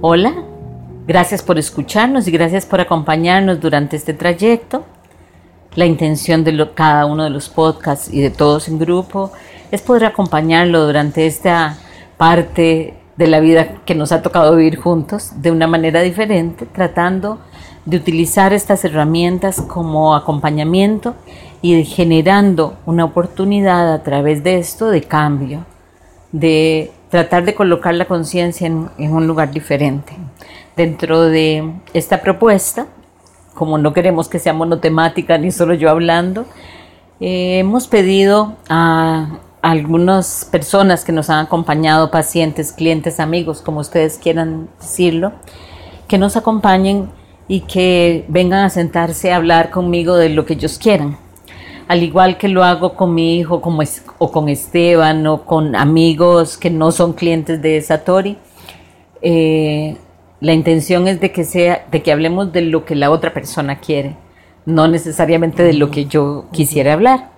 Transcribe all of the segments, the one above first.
Hola, gracias por escucharnos y gracias por acompañarnos durante este trayecto. La intención de cada uno de los podcasts y de todos en grupo es poder acompañarlo durante esta parte de la vida que nos ha tocado vivir juntos de una manera diferente, tratando de utilizar estas herramientas como acompañamiento y generando una oportunidad a través de esto de cambio, de tratar de colocar la conciencia en, un lugar diferente. Dentro de esta propuesta, como no queremos que sea monotemática ni solo yo hablando, eh, hemos pedido a, a algunas personas que nos han acompañado, pacientes, clientes, amigos, como ustedes quieran decirlo, que nos acompañen y que vengan a sentarse a hablar conmigo de lo que ellos quieran. Al igual que lo hago con mi hijo o con Esteban o con amigos que no son clientes de Satori, eh, la intención es de que, sea, de que hablemos de lo que la otra persona quiere, no necesariamente de lo que yo quisiera hablar.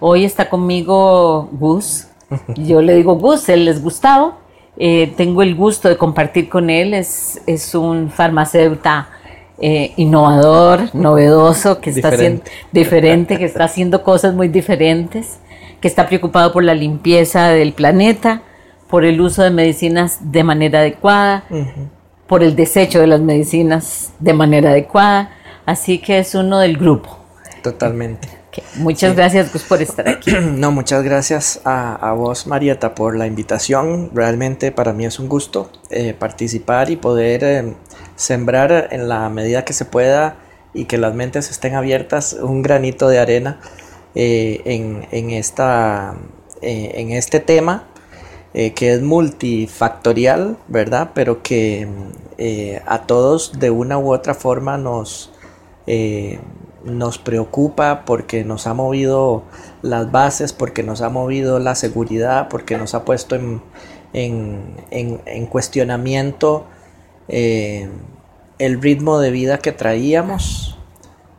Hoy está conmigo Gus, yo le digo Gus, él es Gustavo, eh, tengo el gusto de compartir con él, es, es un farmacéutico eh, innovador, novedoso, que está haciendo diferente, que está haciendo cosas muy diferentes, que está preocupado por la limpieza del planeta, por el uso de medicinas de manera adecuada, por el desecho de las medicinas de manera adecuada. Así que es uno del grupo. Totalmente. Muchas gracias pues, por estar aquí. No, muchas gracias a, vos, Marieta, por la invitación. Realmente para mí es un gusto eh, participar y poder eh, sembrar en la medida que se pueda y que las mentes estén abiertas un granito de arena eh, en, esta, eh, en este tema eh, que es multifactorial, ¿verdad? Pero que a todos de una u otra forma nos, nos preocupa porque nos ha movido las bases, porque nos ha movido la seguridad, porque nos ha puesto en, en cuestionamiento el ritmo de vida que traíamos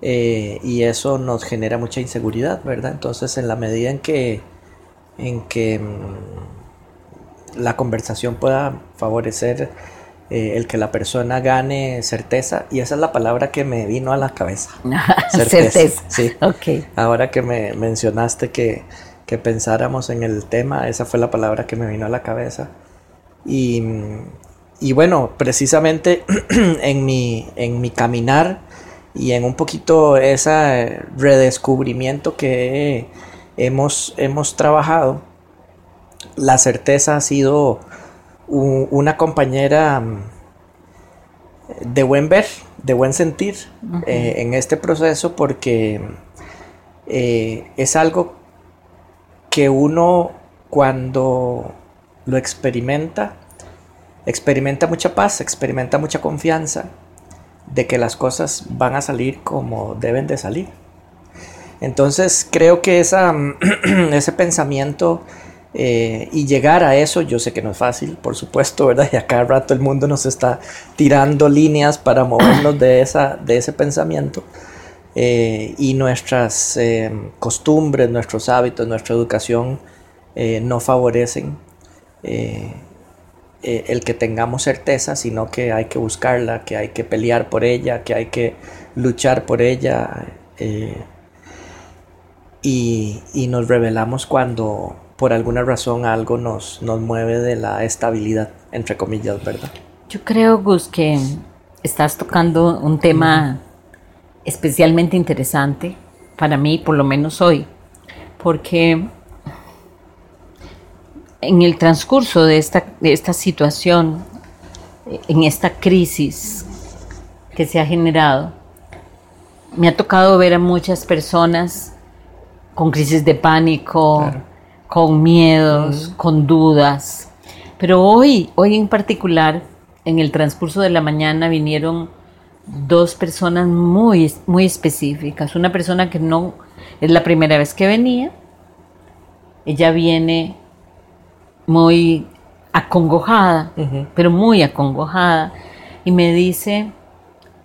eh, y eso nos genera mucha inseguridad, ¿verdad? Entonces en la medida en que, en que mm, la conversación pueda favorecer eh, el que la persona gane certeza, y esa es la palabra que me vino a la cabeza. certeza. Sí. Ok. Ahora que me mencionaste que, que pensáramos en el tema, esa fue la palabra que me vino a la cabeza. Y mm, y bueno, precisamente en mi, en mi caminar y en un poquito ese redescubrimiento que hemos, hemos trabajado, la certeza ha sido una compañera mm, de buen ver, de buen sentir eh, en este proceso porque eh, es algo que uno cuando lo experimenta experimenta mucha paz, experimenta mucha confianza de que las cosas van a salir como deben de salir. Entonces creo que esa, ese pensamiento eh, y llegar a eso, yo sé que no es fácil, por supuesto, ¿verdad? Y a cada rato el mundo nos está tirando líneas para movernos de, esa, de ese pensamiento. Eh, y nuestras eh, costumbres, nuestros hábitos, nuestra educación no favorecen eh, el que tengamos certeza, sino que hay que buscarla, que hay que pelear por ella, que hay que luchar por ella. Eh, y, nos revelamos cuando por alguna razón algo nos, nos mueve de la estabilidad, entre comillas, ¿verdad? Yo creo, Gus, que estás tocando un tema especialmente interesante para mí, por lo menos hoy, porque en el transcurso de esta, esta situación, en esta crisis que se ha generado, me ha tocado ver a muchas personas con crisis de pánico, con miedos, con dudas. Pero hoy, hoy en particular, en el transcurso de la mañana vinieron dos personas muy, muy específicas. Una persona que no es la primera vez que venía. Ella viene muy acongojada, pero muy acongojada, y me dice,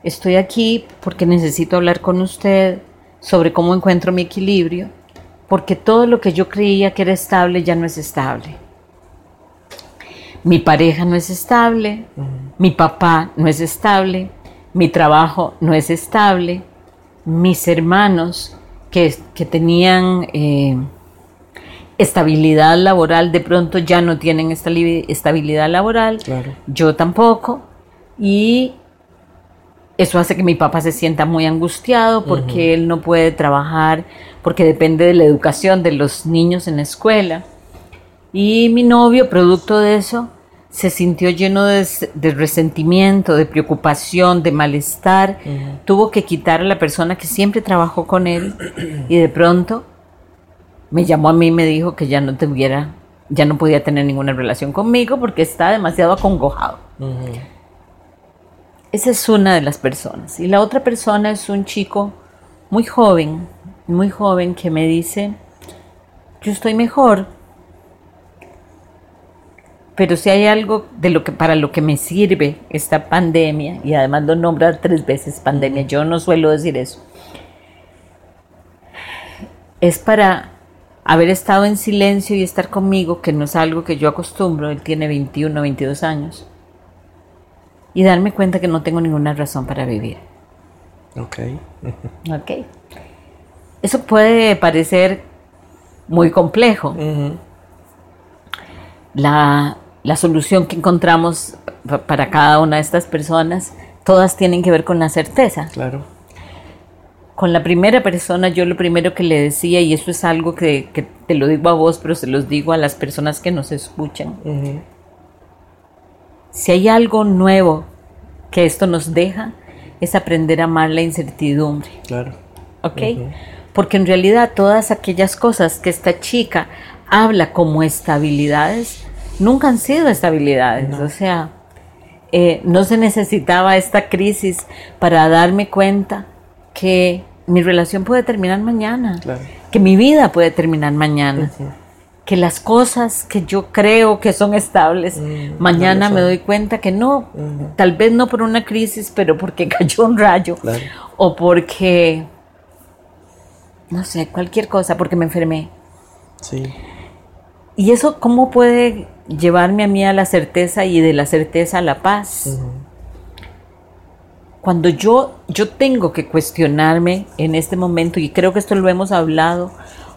estoy aquí porque necesito hablar con usted sobre cómo encuentro mi equilibrio, porque todo lo que yo creía que era estable ya no es estable. mi pareja no es estable, mi papá no es estable, mi trabajo no es estable, mis hermanos que, tenían eh, estabilidad laboral de pronto ya no tienen estabilidad laboral, yo tampoco, y eso hace que mi papá se sienta muy angustiado porque él no puede trabajar, porque depende de la educación de los niños en la escuela. Y mi novio, producto de eso, se sintió lleno de, resentimiento, de preocupación, de malestar. Tuvo que quitar a la persona que siempre trabajó con él y de pronto me llamó a mí y me dijo que ya no tuviera, ya no podía tener ninguna relación conmigo porque está demasiado acongojado. Esa es una de las personas. Y la otra persona es un chico muy joven, muy joven que me dice, yo estoy mejor, pero si hay algo de lo que para lo que me sirve esta pandemia y además lo nombra tres veces pandemia, yo no suelo decir eso. Es para haber estado en silencio y estar conmigo, que no es algo que yo acostumbro, él tiene 21, 22 años y darme cuenta que no tengo ninguna razón para vivir. Ok. ok. Eso puede parecer muy complejo. la, la, solución que encontramos para cada una de estas personas, todas tienen que ver con la certeza. Claro. Con la primera persona, yo lo primero que le decía, y eso es algo que, que te lo digo a vos, pero se los digo a las personas que nos escuchan si hay algo nuevo que esto nos deja, es aprender a amar la incertidumbre. Claro. ¿Ok? Porque en realidad todas aquellas cosas que esta chica habla como estabilidades, nunca han sido estabilidades. O sea, eh, no se necesitaba esta crisis para darme cuenta que mi relación puede terminar mañana, que mi vida puede terminar mañana que las cosas que yo creo que son estables, mm, mañana me doy cuenta que no, tal vez no por una crisis, pero porque cayó un rayo o porque, no sé, cualquier cosa, porque me enfermé. Sí. ¿Y eso cómo puede llevarme a mí a la certeza y de la certeza a la paz? Cuando yo, yo tengo que cuestionarme en este momento, y creo que esto lo hemos hablado,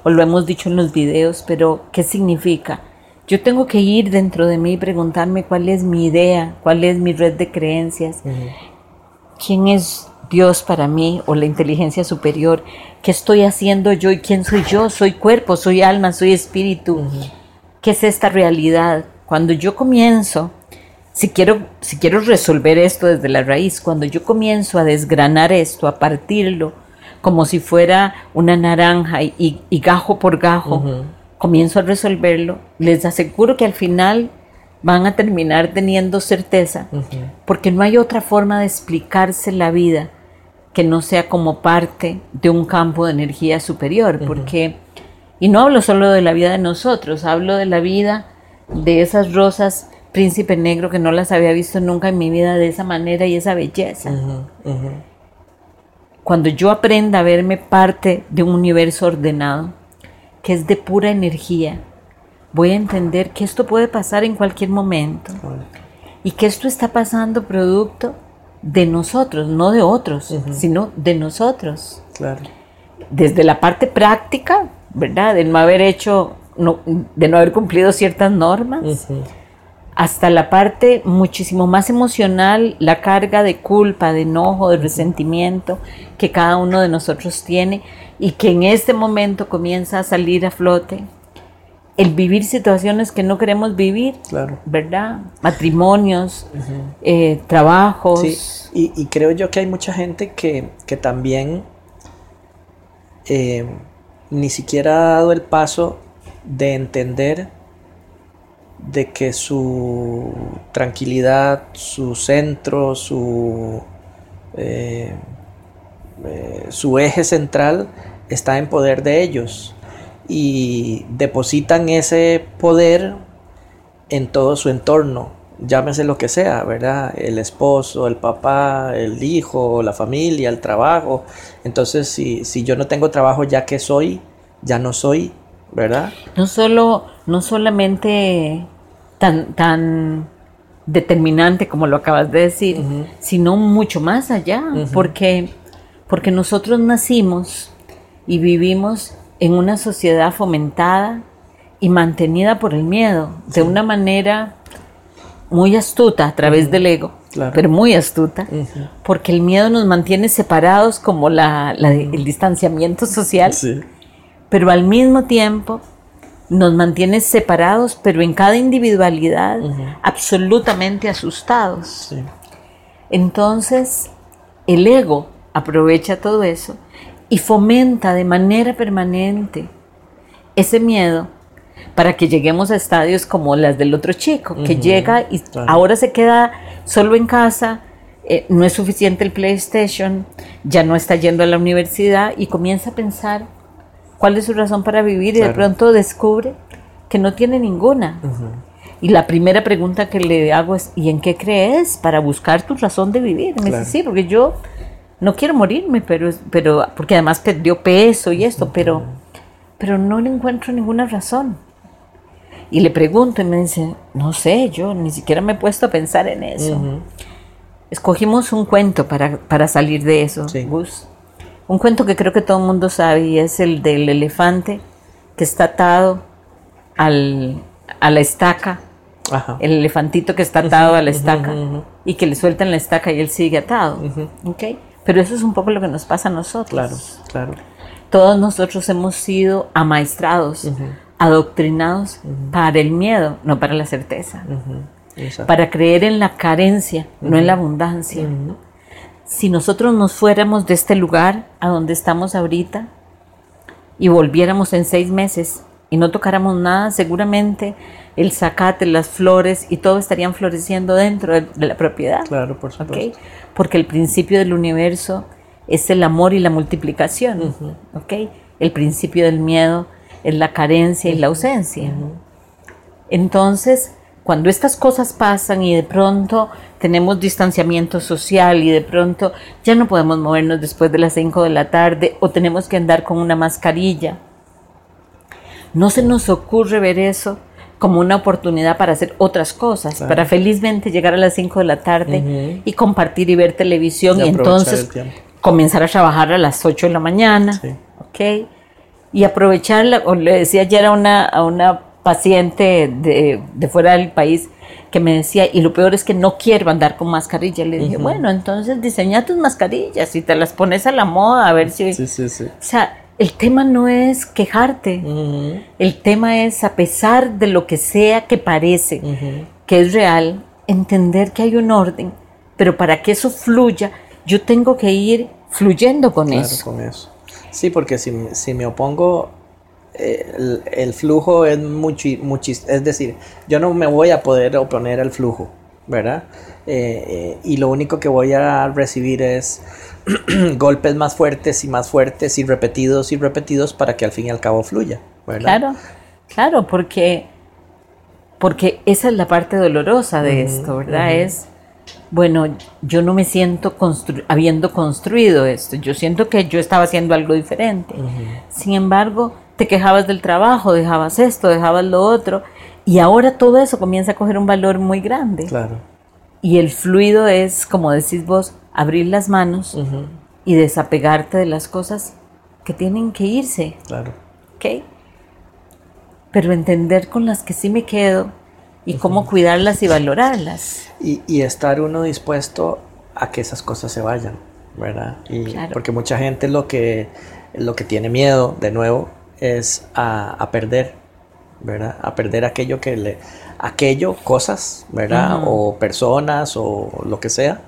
o lo hemos dicho en los videos, pero ¿qué significa? Yo tengo que ir dentro de mí y preguntarme cuál es mi idea, cuál es mi red de creencias, quién es Dios para mí o la inteligencia superior, qué estoy haciendo yo y quién soy yo, soy cuerpo, soy alma, soy espíritu, qué es esta realidad. Cuando yo comienzo, si quiero, si quiero resolver esto desde la raíz, cuando yo comienzo a desgranar esto, a partirlo, como si fuera una naranja y, gajo por gajo, comienzo a resolverlo, les aseguro que al final van a terminar teniendo certeza, porque no hay otra forma de explicarse la vida que no sea como parte de un campo de energía superior, porque, y no hablo solo de la vida de nosotros, hablo de la vida de esas rosas príncipe negro que no las había visto nunca en mi vida de esa manera y esa belleza. Cuando yo aprenda a verme parte de un universo ordenado, que es de pura energía, voy a entender que esto puede pasar en cualquier momento. Y que esto está pasando producto de nosotros, no de otros, sino de nosotros. Claro. Desde la parte práctica, ¿verdad? De no haber hecho, de no haber cumplido ciertas normas hasta la parte muchísimo más emocional, la carga de culpa, de enojo, de resentimiento que cada uno de nosotros tiene y que en este momento comienza a salir a flote. El vivir situaciones que no queremos vivir, ¿verdad? Matrimonios, eh, trabajos. Sí. Y, creo yo que hay mucha gente que, también eh, ni siquiera ha dado el paso de entender de que su tranquilidad, su centro, su, eh, eh, su eje central está en poder de ellos y depositan ese poder en todo su entorno, llámese lo que sea, ¿verdad? El esposo, el papá, el hijo, la familia, el trabajo. Entonces, si, si yo no tengo trabajo ya que soy, ya no soy, ¿verdad? No solo, no solamente tan, tan determinante como lo acabas de decir, sino mucho más allá, porque, porque nosotros nacimos y vivimos en una sociedad fomentada y mantenida por el miedo, de una manera muy astuta a través del ego, pero muy astuta, porque el miedo nos mantiene separados como la, el distanciamiento social, pero al mismo tiempo nos mantiene separados, pero en cada individualidad absolutamente asustados. Entonces, el ego aprovecha todo eso y fomenta de manera permanente ese miedo para que lleguemos a estadios como las del otro chico, que llega y ahora se queda solo en casa, eh, no es suficiente el PlayStation, ya no está yendo a la universidad y comienza a pensar cuál es su razón para vivir y de pronto descubre que no tiene ninguna. Y la primera pregunta que le hago es, ¿y en qué crees para buscar tu razón de vivir? Me dice, sí, porque yo no quiero morirme, pero, pero porque además perdió peso y esto, pero, pero no le encuentro ninguna razón. Y le pregunto y me dice, no sé, yo ni siquiera me he puesto a pensar en eso. Escogimos un cuento para, salir de eso, Gus. Un cuento que creo que todo el mundo sabe y es el del elefante que está atado al, a la estaca. El elefantito que está atado a la estaca y que le sueltan la estaca y él sigue atado. ¿okay? Pero eso es un poco lo que nos pasa a nosotros. Claro, claro. Todos nosotros hemos sido amaestrados adoctrinados para el miedo, no para la certeza. Para creer en la carencia, no en la abundancia. Si nosotros nos fuéramos de este lugar a donde estamos ahorita y volviéramos en seis meses y no tocáramos nada, seguramente el zacate, las flores y todo estarían floreciendo dentro de, la propiedad. Claro, por supuesto. Porque el principio del universo es el amor y la multiplicación. El principio del miedo es la carencia y la ausencia. Entonces, cuando estas cosas pasan y de pronto tenemos distanciamiento social y de pronto ya no podemos movernos después de las 5 de la tarde o tenemos que andar con una mascarilla, no se nos ocurre ver eso como una oportunidad para hacer otras cosas, para felizmente llegar a las 5 de la tarde y compartir y ver televisión y, entonces comenzar a trabajar a las 8 de la mañana. ¿ok?, y aprovecharla, o le decía ayer a una, a una paciente de, de, fuera del país que me decía, y lo peor es que no quiero andar con mascarilla. Le dije, bueno, entonces diseña tus mascarillas y te las pones a la moda a ver si... Sí, sí, sí. O sea, el tema no es quejarte, el tema es, a pesar de lo que sea que parece que es real, entender que hay un orden, pero para que eso fluya, yo tengo que ir fluyendo con claro, eso. Con eso. Sí, porque si, si me opongo, el, flujo es mucho, es decir, yo no me voy a poder oponer al flujo, ¿verdad? Eh, eh, y lo único que voy a recibir es golpes más fuertes y más fuertes y repetidos y repetidos para que al fin y al cabo fluya, ¿verdad? Claro, claro, porque, porque esa es la parte dolorosa de esto, ¿verdad? Es bueno, yo no me siento habiendo construido esto, yo siento que yo estaba haciendo algo diferente. Sin embargo, te quejabas del trabajo, dejabas esto, dejabas lo otro, y ahora todo eso comienza a coger un valor muy grande. Claro. Y el fluido es, como decís vos, abrir las manos y desapegarte de las cosas que tienen que irse. Claro. ¿Ok? Pero entender con las que sí me quedo y cómo cuidarlas y valorarlas. Y, estar uno dispuesto a que esas cosas se vayan, ¿verdad? Y Porque mucha gente lo que, lo que tiene miedo, de nuevo, es a, perder, ¿verdad? A perder aquello que le... Aquello, cosas, ¿verdad? O personas o lo que sea,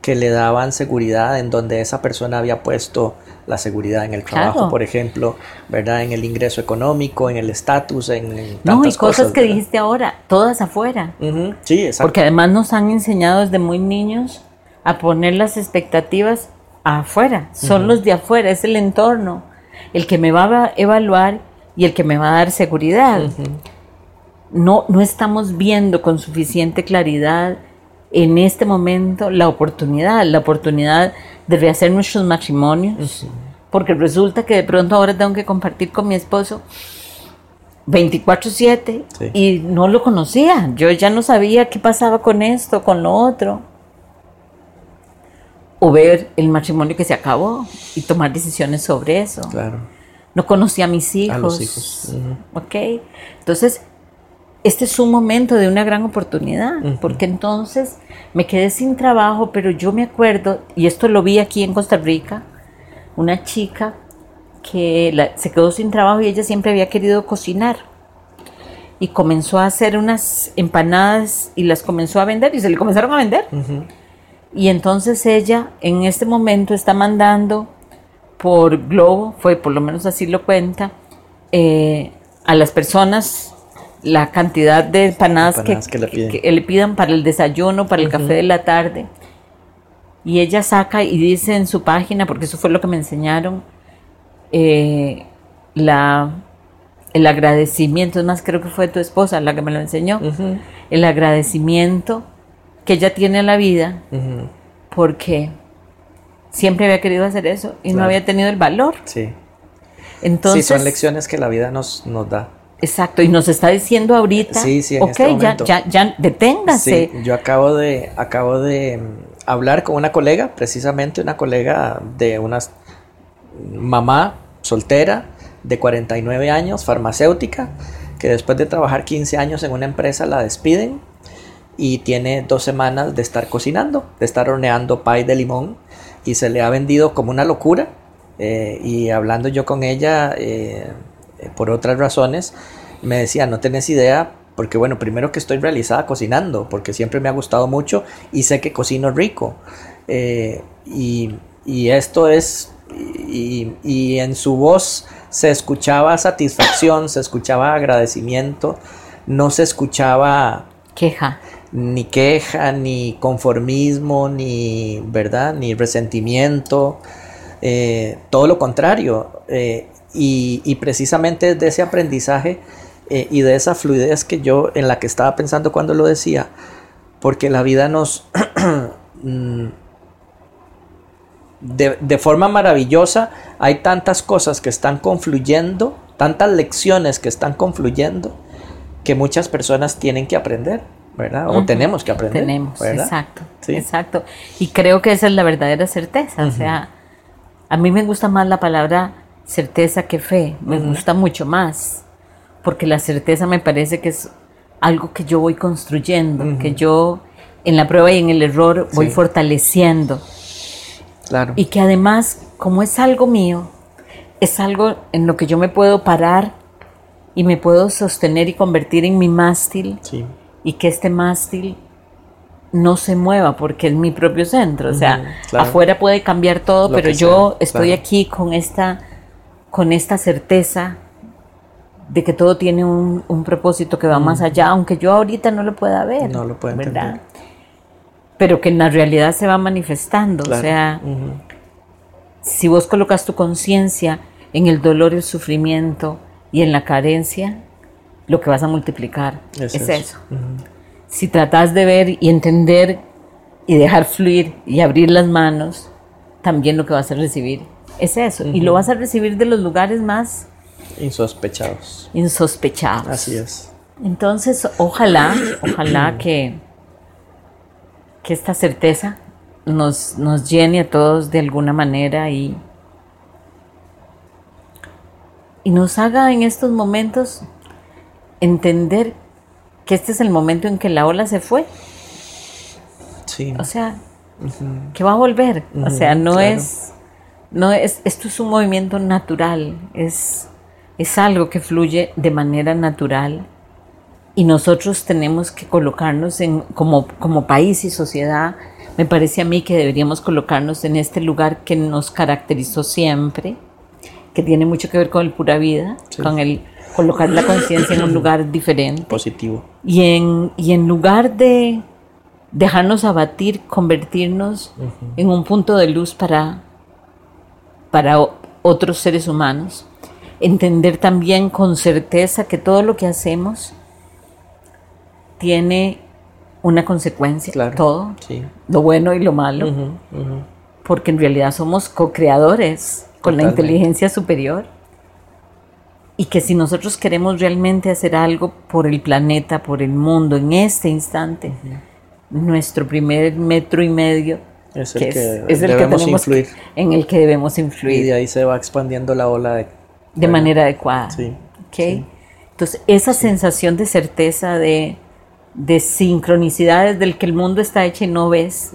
que le daban seguridad en donde esa persona había puesto la seguridad en el trabajo, por ejemplo, ¿verdad? En el ingreso económico, en el estatus, en, tantas No, y cosas, que dijiste ahora, todas afuera. Sí, exacto. Porque además nos han enseñado desde muy niños a poner las expectativas afuera, son los de afuera, es el entorno, el que me va a evaluar y el que me va a dar seguridad. No, no estamos viendo con suficiente claridad en este momento la oportunidad, la oportunidad de rehacer nuestros matrimonios, porque resulta que de pronto ahora tengo que compartir con mi esposo 24/7 Sí. y no lo conocía. Yo ya no sabía qué pasaba con esto, con lo otro. O ver el matrimonio que se acabó y tomar decisiones sobre eso. Claro. No conocía a mis hijos. A los hijos. Ujú. Ok. Entonces, este es un momento de una gran oportunidad, porque entonces me quedé sin trabajo, pero yo me acuerdo, y esto lo vi aquí en Costa Rica, una chica que la- se quedó sin trabajo y ella siempre había querido cocinar. Y comenzó a hacer unas empanadas y las comenzó a vender y se le comenzaron a vender. Ujú. Y entonces ella en este momento está mandando por Globo, fue por lo menos así lo cuenta, eh, a las personas la cantidad de empanadas, Empanadas que, que le piden. que le pidan para el desayuno, para el café de la tarde. Y ella saca y dice en su página, porque eso fue lo que me enseñaron, eh, la, el agradecimiento, es más, creo que fue tu esposa la que me lo enseñó, el agradecimiento que ella tiene a la vida porque siempre había querido hacer eso y no había tenido el valor. Sí. Entonces, sí, son lecciones que la vida nos, nos da. exacto, y nos está diciendo ahorita, Sí, sí, en ok, este ya, ya, ya, deténgase. Sí, yo acabo de, acabo de mm, hablar con una colega, precisamente una colega de una mamá soltera de 49 años, farmacéutica, que después de trabajar 15 años en una empresa la despiden y tiene dos semanas de estar cocinando, de estar horneando pie de limón y se le ha vendido como una locura. eh, y hablando yo con ella eh, eh, por otras razones, me decía, no tenés idea, porque bueno, primero que estoy realizada cocinando, porque siempre me ha gustado mucho y sé que cocino rico. y, y esto es, y en su voz se escuchaba satisfacción, se escuchaba agradecimiento, no se escuchaba Queja. Ni queja, ni conformismo, ni verdad, ni resentimiento, eh, todo lo contrario. eh, y, y precisamente de ese aprendizaje eh, y de esa fluidez que yo en la que estaba pensando cuando lo decía, porque la vida nos mm, de, de forma maravillosa hay tantas cosas que están confluyendo, tantas lecciones que están confluyendo que muchas personas tienen que aprender, ¿verdad? O tenemos que aprender. Tenemos, ¿verdad? exacto, Sí. exacto. Y creo que esa es la verdadera certeza. O sea, a mí me gusta más la palabra certeza que fe. Me gusta mucho más. Porque la certeza me parece que es algo que yo voy construyendo, que yo en la prueba y en el error voy Sí. fortaleciendo. Claro. Y que además, como es algo mío, es algo en lo que yo me puedo parar y me puedo sostener y convertir en mi mástil sí. Y que este mástil no se mueva porque es mi propio centro. O sea, Ujú, claro. afuera puede cambiar todo, Lo pero yo sea, estoy claro. aquí con esta, con esta certeza de que todo tiene un, un propósito que va más allá, aunque yo ahorita no lo pueda ver. No lo puedo ¿verdad? entender. Pero que en la realidad se va manifestando. O Claro. sea, Ujú. si vos colocas tu conciencia en el dolor y el sufrimiento y en la carencia, lo que vas a multiplicar es, Es eso. Si tratas de ver y entender y dejar fluir y abrir las manos, también lo que vas a recibir es eso. Y lo vas a recibir de los lugares más Insospechados. insospechados. Así es. Entonces, ojalá, ojalá que, que esta certeza nos, nos llene a todos de alguna manera y, y nos haga en estos momentos entender que este es el momento en que la ola se fue. Sí. O sea, que va a volver. o sea, no claro. es, no es, esto es un movimiento natural, es, es algo que fluye de manera natural y nosotros tenemos que colocarnos en, como, como país y sociedad, me parece a mí que deberíamos colocarnos en este lugar que nos caracterizó siempre, que tiene mucho que ver con el pura vida, Sí. con el colocar la conciencia en un lugar diferente. Positivo. Y en, y en lugar de dejarnos abatir, convertirnos en un punto de luz para, para otros seres humanos. Entender también con certeza que todo lo que hacemos tiene una consecuencia, Claro. todo, Sí. lo bueno y lo malo, porque en realidad somos co-creadores con la inteligencia superior. Y que si nosotros queremos realmente hacer algo por el planeta, por el mundo, en este instante, nuestro primer metro y medio Es el que que, es, es el que debemos tenemos influir. que- en el que debemos Y influir de ahí se va expandiendo la ola de... de manera adecuada. Sí, ¿ok? Entonces, esa sensación de certeza, de, de sincronicidades del que el mundo está hecho y no ves,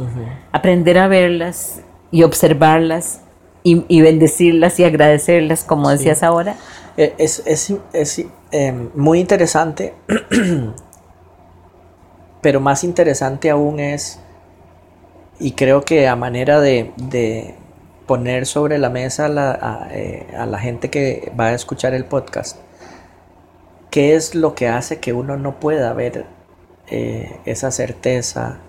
aprender a verlas y observarlas y, y bendecirlas y agradecerlas, como decías ahora, Eh, Es, es, es, eh, muy interesante, pero más interesante aún es, y creo que a manera de, de poner sobre la mesa a la, a, eh, a la gente que va a escuchar el podcast, ¿qué es lo que hace que uno no pueda ver eh, esa certeza?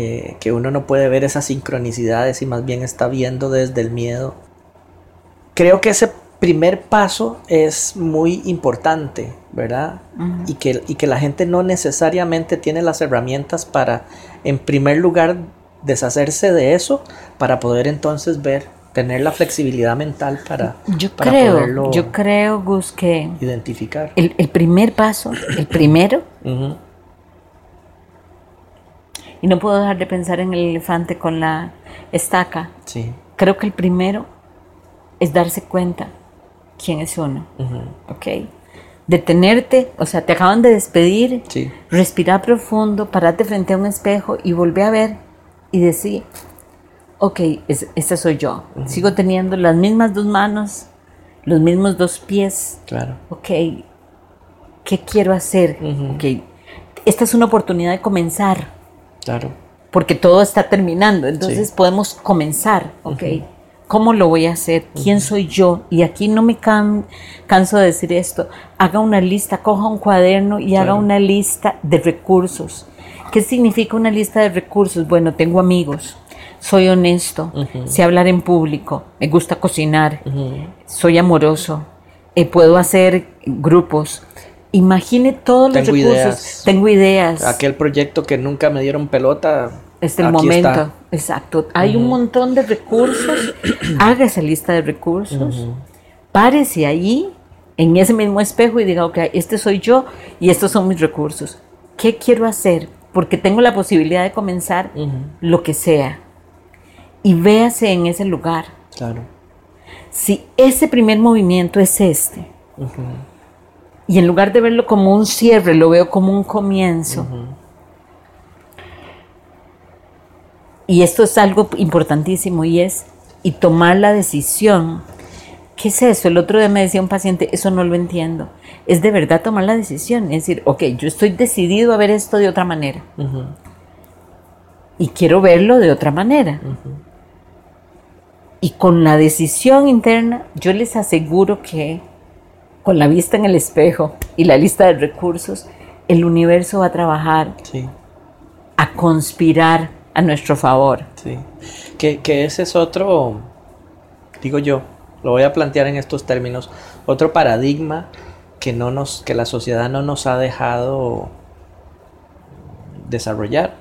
Eh, que uno no puede ver esas sincronicidades y más bien está viendo desde el miedo creo que ese primer paso es muy importante, ¿verdad? y, que, y que la gente no necesariamente tiene las herramientas para, en primer lugar, deshacerse de eso, para poder entonces ver, tener la flexibilidad mental para, yo para creo, poderlo yo creo, Gus, que identificar. el, el primer paso, el primero, y no puedo dejar de pensar en el elefante con la estaca, Sí. creo que el primero es darse cuenta quién es uno, ¿ok? Detenerte, o sea, te acaban de despedir, Sí. respirar profundo, pararte frente a un espejo y volver a ver y decir, ok, es, esta soy yo. Sigo teniendo las mismas dos manos, los mismos dos pies, Claro. ok, ¿qué quiero hacer? Ok, esta es una oportunidad de comenzar, Claro. porque todo está terminando, entonces Sí. podemos comenzar, ok. ¿Cómo lo voy a hacer? ¿Quién soy yo? Y aquí no me can- canso de decir esto. Haga una lista, coja un cuaderno y haga una lista de recursos. ¿Qué significa una lista de recursos? Bueno, tengo amigos, soy honesto, sé hablar en público, me gusta cocinar, soy amoroso, eh, puedo hacer grupos. Imagine todos los recursos. ideas. Tengo ideas. Aquel proyecto que nunca me dieron pelota. Es el aquí momento. está. Exacto. Hay un montón de recursos. Haga esa lista de recursos. Párese ahí, en ese mismo espejo, y diga, ok, este soy yo y estos son mis recursos. ¿Qué quiero hacer? Porque tengo la posibilidad de comenzar lo que sea. Y véase en ese lugar. Claro. Si ese primer movimiento es este, y en lugar de verlo como un cierre, lo veo como un comienzo. Y esto es algo importantísimo y es, y tomar la decisión. ¿Qué es eso? El otro día me decía un paciente, eso no lo entiendo. Es de verdad tomar la decisión. Es decir, ok, yo estoy decidido a ver esto de otra manera. Y quiero verlo de otra manera. Y con la decisión interna, yo les aseguro que con la vista en el espejo y la lista de recursos, el universo va a trabajar Sí. a conspirar a nuestro favor. Sí. Que, que ese es otro, digo yo, lo voy a plantear en estos términos, otro paradigma que no nos, que la sociedad no nos ha dejado desarrollar,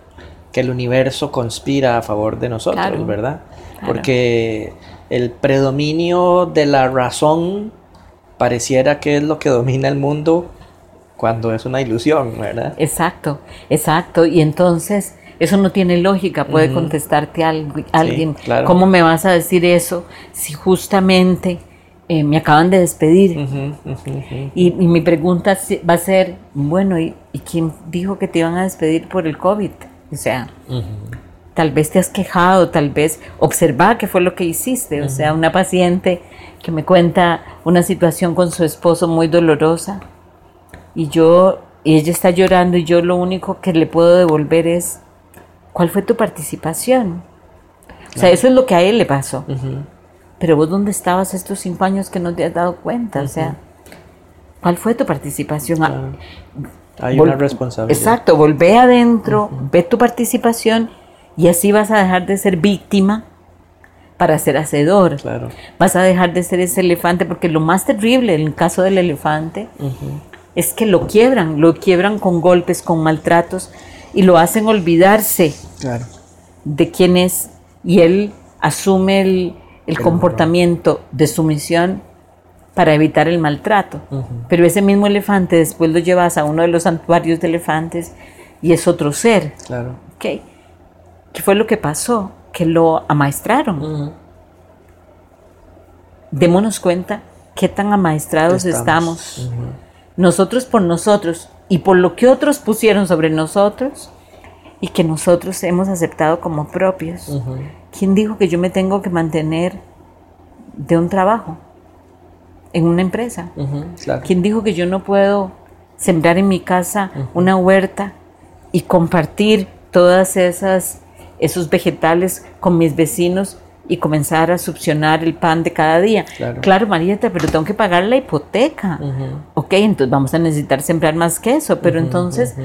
que el universo conspira a favor de nosotros, Claro. ¿verdad? Claro. Porque el predominio de la razón pareciera que es lo que domina el mundo cuando es una ilusión, ¿verdad? Exacto, exacto. Y entonces eso no tiene lógica, puede contestarte alguien. claro. ¿Cómo me vas a decir eso si justamente eh, me acaban de despedir? Y, y mi pregunta va a ser, bueno, ¿y, y quién dijo que te iban a despedir por el COVID? O sea, tal vez te has quejado, tal vez observa qué fue lo que hiciste. O sea, una paciente que me cuenta una situación con su esposo muy dolorosa y yo, y ella está llorando y yo lo único que le puedo devolver es, ¿cuál fue tu participación? O sea, eso es lo que a él le pasó. Pero vos dónde estabas estos cinco años que no te has dado cuenta, o sea, ¿cuál fue tu participación? Ah, Hay vol- una responsabilidad. Exacto, volvé adentro, ve tu participación y así vas a dejar de ser víctima para ser hacedor. Claro. Vas a dejar de ser ese elefante, porque lo más terrible en el caso del elefante es que lo quiebran, lo quiebran con golpes, con maltratos y lo hacen olvidarse Claro. de quién es y él asume el, el comportamiento de sumisión para evitar el maltrato. Pero ese mismo elefante después lo llevas a uno de los santuarios de elefantes y es otro ser. Claro. ¿Qué fue lo que pasó? Que lo amaestraron. Démonos cuenta qué tan amaestrados estamos. Nosotros por nosotros y por lo que otros pusieron sobre nosotros y que nosotros hemos aceptado como propios. ¿Quién dijo que yo me tengo que mantener de un trabajo en una empresa? ¿Quién dijo que yo no puedo sembrar en mi casa una huerta y compartir todas esas esos vegetales con mis vecinos y comenzar a succionar el pan de cada día. Claro, Marieta, pero tengo que pagar la hipoteca. Ok, entonces vamos a necesitar sembrar más queso, pero entonces,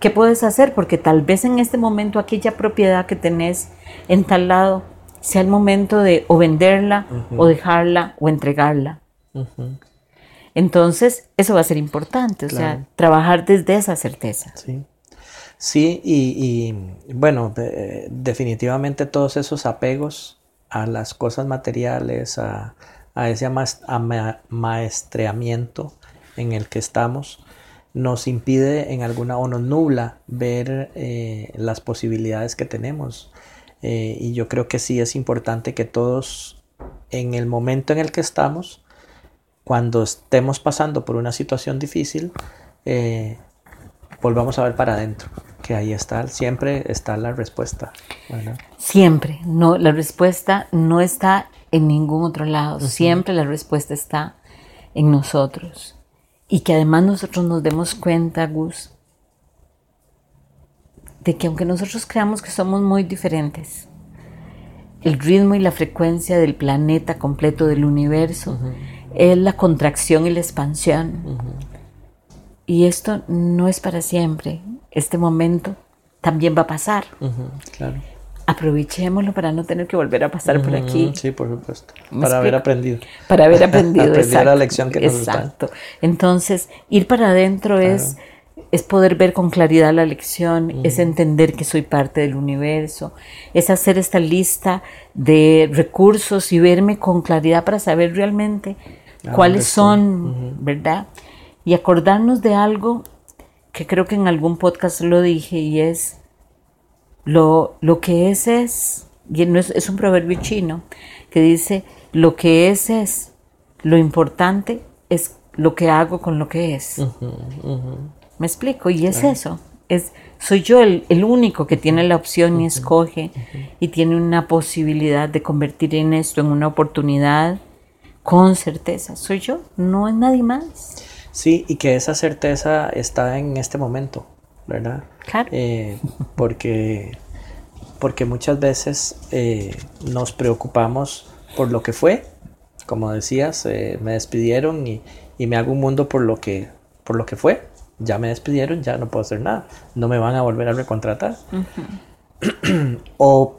¿qué puedes hacer? Porque tal vez en este momento aquella propiedad que tenés en tal lado sea el momento de o venderla o dejarla o entregarla. Entonces, eso va a ser importante, o sea, trabajar desde esa certeza. Sí. Sí, y, bueno, definitivamente todos esos apegos a las cosas materiales, a, ese maestreamiento en el que estamos, nos impide en alguna o nos nubla ver eh, las posibilidades que tenemos. Eh, y yo creo que sí es importante que todos en el momento en el que estamos, cuando estemos pasando por una situación difícil, eh, volvamos a ver para adentro que ahí está, siempre está la respuesta. Siempre, no, la respuesta no está en ningún otro lado, siempre la respuesta está en nosotros. Y que además nosotros nos demos cuenta, Gus, de que aunque nosotros creamos que somos muy diferentes, el ritmo y la frecuencia del planeta completo del universo es la contracción y la expansión. Y esto no es para siempre este momento también va a pasar. claro. Aprovechémoslo para no tener que volver a pasar por aquí. Sí, por supuesto. Para haber aprendido. Para haber aprendido. exacto, la lección que nos Exacto. Entonces, ir para adentro es, es poder ver con claridad la lección, es entender que soy parte del universo, es hacer esta lista de recursos y verme con claridad para saber realmente cuáles son, ¿verdad? Y acordarnos de algo que creo que en algún podcast lo dije y es lo, lo que es es, y es, es un proverbio chino que dice, lo que es es, lo importante es lo que hago con lo que es. ¿Me explico? Y es eso. Es, soy yo el, el, único que tiene la opción y escoge y tiene una posibilidad de convertir en esto en una oportunidad con certeza. Soy yo, no es nadie más. Sí, y que esa certeza está en este momento, ¿verdad? Claro. Eh, porque, porque muchas veces eh, nos preocupamos por lo que fue, como decías, eh, me despidieron y, me hago un mundo por lo que, por lo que fue. Ya me despidieron, ya no puedo hacer nada. No me van a volver a recontratar. o,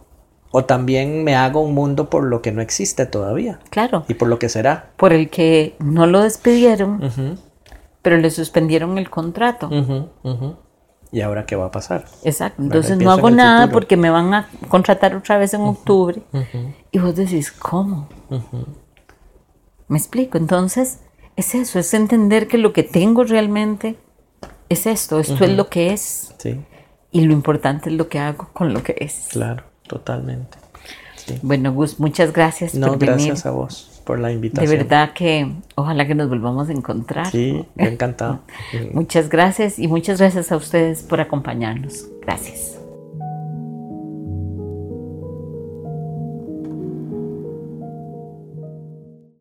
o también me hago un mundo por lo que no existe todavía. Claro. Y por lo que será. Por el que no lo despidieron pero le suspendieron el contrato. ¿Y ahora qué va a pasar? Exacto. Entonces no hago nada porque me van a contratar otra vez en octubre. Y vos decís, ¿cómo? ¿Me explico? Entonces, es eso, es entender que lo que tengo realmente es esto, esto es lo que es. Sí. Y lo importante es lo que hago con lo que es. Claro, totalmente. Bueno, Gus, muchas gracias no, gracias a vos por la invitación. De verdad que ojalá que nos volvamos a encontrar. Sí, encantado. muchas gracias y muchas gracias a ustedes por acompañarnos. Gracias.